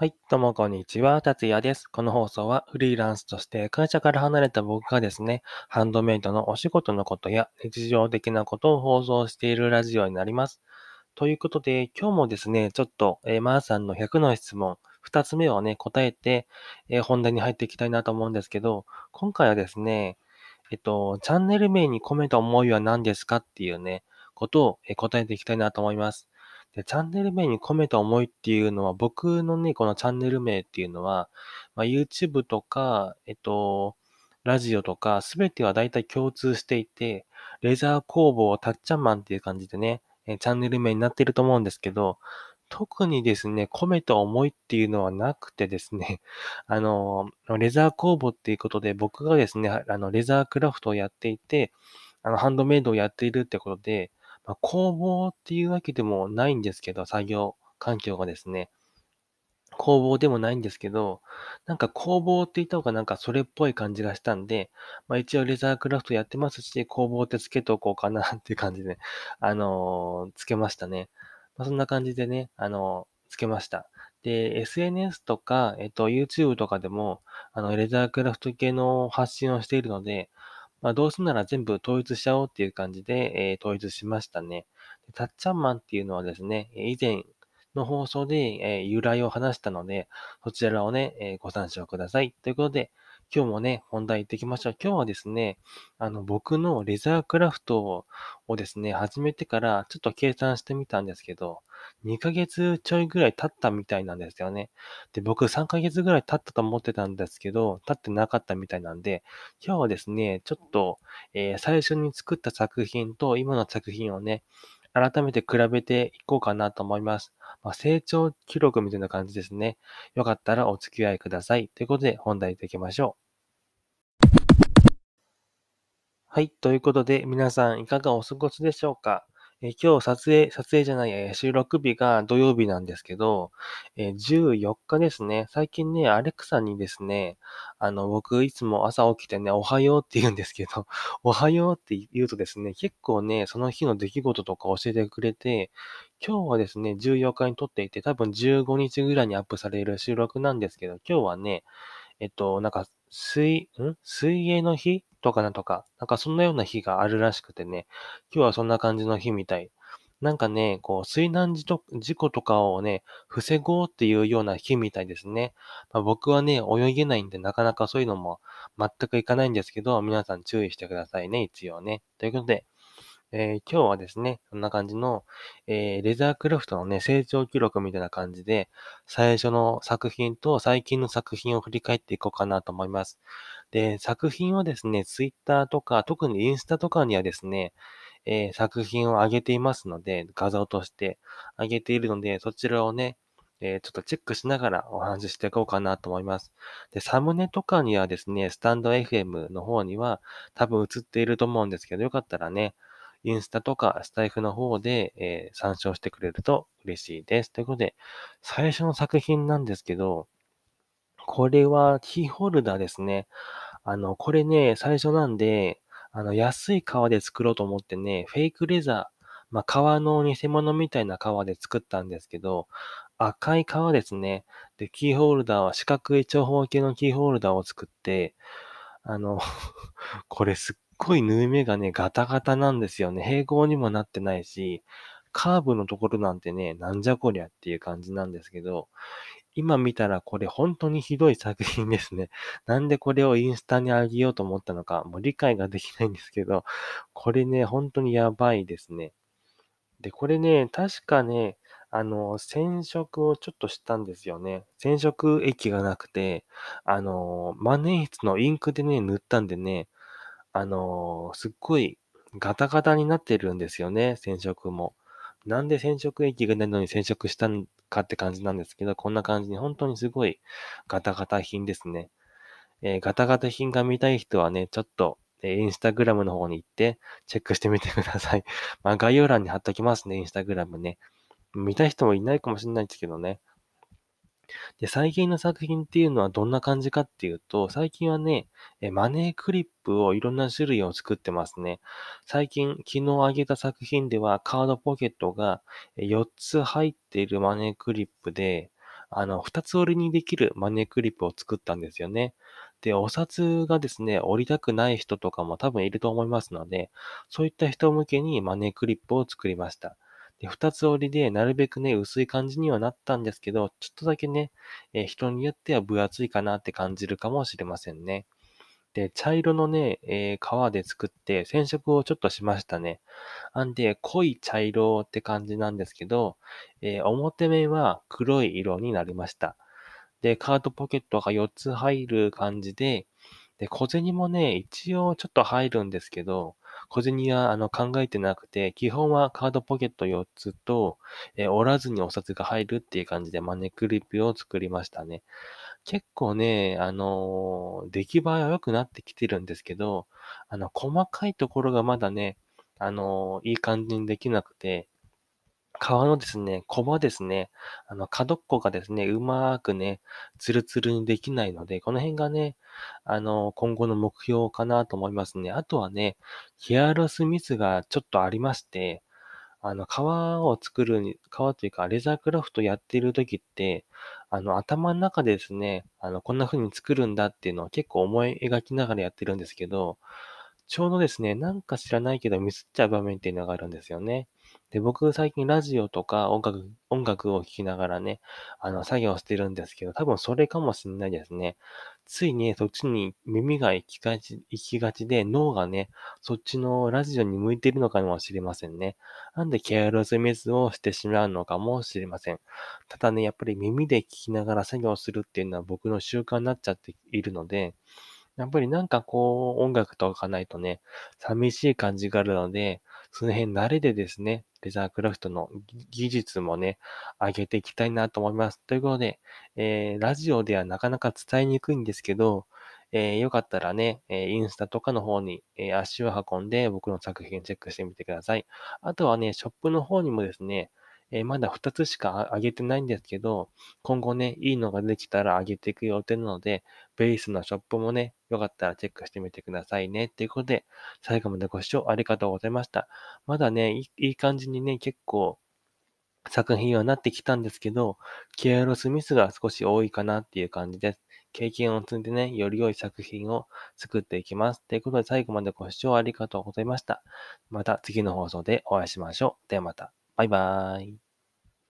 はい、どうもこんにちは、達也です。この放送はフリーランスとして会社から離れた僕がですね、ハンドメイドのお仕事のことや日常的なことを放送しているラジオになります。ということで、今日もですね、ちょっと、えー、マーさんの100の質問、2つ目をね、答えて、えー本題に入っていきたいなと思うんですけど、今回はですね、えっと、チャンネル名に込めた思いは何ですかっていうね、ことをえー答えていきたいなと思います。で、チャンネル名に込めた思いっていうのは、僕のね、このチャンネル名っていうのは、まあ、YouTube とか、えっと、ラジオとか、すべては大体共通していて、レザー工房たっちゃんマンっていう感じでね、えチャンネル名になっていると思うんですけど、特にですね、込めた思いっていうのはなくてですね、あの、レザー工房っていうことで、僕がですね、あの、レザークラフトをやっていて、あの、ハンドメイドをやっているってことで、まあ、工房っていうわけでもないんですけど、作業環境がですね、工房でもないんですけど、なんか工房って言った方がなんかそれっぽい感じがしたんで、まあ一応レザークラフトやってますし、工房ってつけておこうかなっていう感じで、あのーつけましたね。まあそんな感じでね、あのーつけました。で、SNS とか、えっと、YouTube とかでも、あの、レザークラフト系の発信をしているので、まあ、どうすんなら全部統一しちゃおうっていう感じで、えー統一しましたね。でタッチャンマンっていうのはですね、以前の放送で、えー由来を話したので、そちらをね、えーご参照ください。ということで、今日もね、本題行ってきましょう。今日はですね、あの、僕のレザークラフトをですね、始めてからちょっと計算してみたんですけど、2ヶ月ちょいぐらい経ったみたいなんですよね。で、僕3ヶ月ぐらい経ったと思ってたんですけど、経ってなかったみたいなんで、今日はですね、ちょっと、えー最初に作った作品と今の作品をね、改めて比べていこうかなと思います。まあ、成長記録みたいな感じですね。よかったらお付き合いください。ということで本題でいきましょう。はい。ということで、皆さんいかがお過ごしでしょうか？え今日撮影、撮影じゃない、え収録日が土曜日なんですけど、え14日ですね。最近ね、アレクサにですね、あの、僕いつも朝起きてね、おはようって言うんですけど、おはようって言うとですね、結構ね、その日の出来事とか教えてくれて、今日はですね、14日に撮っていて、多分15日ぐらいにアップされる収録なんですけど、今日はね、えっと、なんか、水、ん？水泳の日とかなんとか、なんかそんなような日があるらしくてね、今日はそんな感じの日みたい。なんかね、こう、水難事故とかをね、防ごうっていうような日みたいですね。まあ、僕はね、泳げないんで、なかなかそういうのも全くいかないんですけど、皆さん注意してくださいね、一応ね。ということで、えー今日はですね、こんな感じの、えーレザークラフトのね、成長記録みたいな感じで、最初の作品と最近の作品を振り返っていこうかなと思います。で、作品はですね、ツイッターとか、特にインスタとかにはですね、えー作品を上げていますので、画像として上げているので、そちらをね、えーちょっとチェックしながらお話ししていこうかなと思います。で、サムネとかにはですね、スタンド FM の方には多分映っていると思うんですけど、よかったらね、インスタとかスタイフの方で、えー参照してくれると嬉しいです。ということで、最初の作品なんですけど、これはキーホルダーですね。あの、これね、最初なんで、あの、安い革で作ろうと思ってね、フェイクレザー、まあ、革の偽物みたいな革で作ったんですけど、赤い革ですね。で、キーホルダーは四角い長方形のキーホルダーを作って、あの、これすっごい縫い目がね、ガタガタなんですよね。平行にもなってないし、カーブのところなんてね、なんじゃこりゃっていう感じなんですけど、今見たらこれ本当にひどい作品ですね。なんでこれをインスタに上げようと思ったのか、もう理解ができないんですけど、これね、本当にやばいですね。で、これね、確かね、あの、染色をちょっとしたんですよね。染色液がなくて、あの、万年筆のインクでね、塗ったんでね、あの、すっごいガタガタになってるんですよね、染色も。なんで染色液がないのに染色したんかって感じなんですけど、こんな感じに本当にすごいガタガタ品ですね。えーガタガタ品が見たい人はね、ちょっと、えインスタグラムの方に行ってチェックしてみてください。まあ概要欄に貼っときますね、インスタグラムね。見たい人もいないかもしれないですけどね。で、最近の作品っていうのはどんな感じかっていうと、最近はね、えマネークリップをいろんな種類を作ってますね。最近、昨日あげた作品ではカードポケットが4つ入っているマネークリップで、あの、二つ折りにできるマネークリップを作ったんですよね。で、お札がですね、折りたくない人とかも多分いると思いますので、そういった人向けにマネークリップを作りました。で、二つ折りで、なるべくね、薄い感じにはなったんですけど、ちょっとだけね、えー人によっては分厚いかなって感じるかもしれませんね。で、茶色のね、えー革で作って染色をちょっとしましたね。なんで、濃い茶色って感じなんですけど、えー表面は黒い色になりました。で、カードポケットが4つ入る感じで、で、小銭もね、一応ちょっと入るんですけど、小銭はあの考えてなくて、基本はカードポケット4つと、えー折らずにお札が入るっていう感じでマネクリップを作りましたね。結構ね、あのー出来栄えは良くなってきてるんですけど、あの、細かいところがまだね、あのーいい感じにできなくて、皮のですね、コマですね、あの、角っこがですね、うまーくね、ツルツルにできないので、この辺がね、あの、今後の目標かなと思いますね。あとはね、ケアロスミスがちょっとありまして、あの、革を作るに、革というか、レザークラフトやってる時って、あの、頭の中でですね、あの、こんな風に作るんだっていうのを結構思い描きながらやってるんですけど、ちょうどですね、なんか知らないけどミスっちゃう場面っていうのがあるんですよね。で、僕最近ラジオとか音楽、音楽を聴きながらね、あの、作業してるんですけど、多分それかもしれないですね。ついね、そっちに耳が行きがち、行きがちで、脳がね、そっちのラジオに向いてるのかもしれませんね。なんでケアロスミスをしてしまうのかもしれません。ただね、やっぱり耳で聞きながら作業するっていうのは僕の習慣になっちゃっているので、やっぱりなんかこう、音楽とかないとね、寂しい感じがあるので、その辺慣れでですね、レザークラフトの技術もね、上げていきたいなと思います。ということで、えー、ラジオではなかなか伝えにくいんですけど、えー、よかったらね、えー、インスタとかの方に、え、足を運んで僕の作品チェックしてみてください。あとはね、ショップの方にもですね、えーまだ2つしか上げてないんですけど、今後ね、いいのができたら上げていく予定なので、ベースのショップもね、よかったらチェックしてみてくださいね。ということで、最後までご視聴ありがとうございました。まだね、いい感じにね、結構作品はなってきたんですけど、ケアロスミスが少し多いかなっていう感じです。経験を積んでね、より良い作品を作っていきます。ということで、最後までご視聴ありがとうございました。また次の放送でお会いしましょう。ではまた。バイバイ。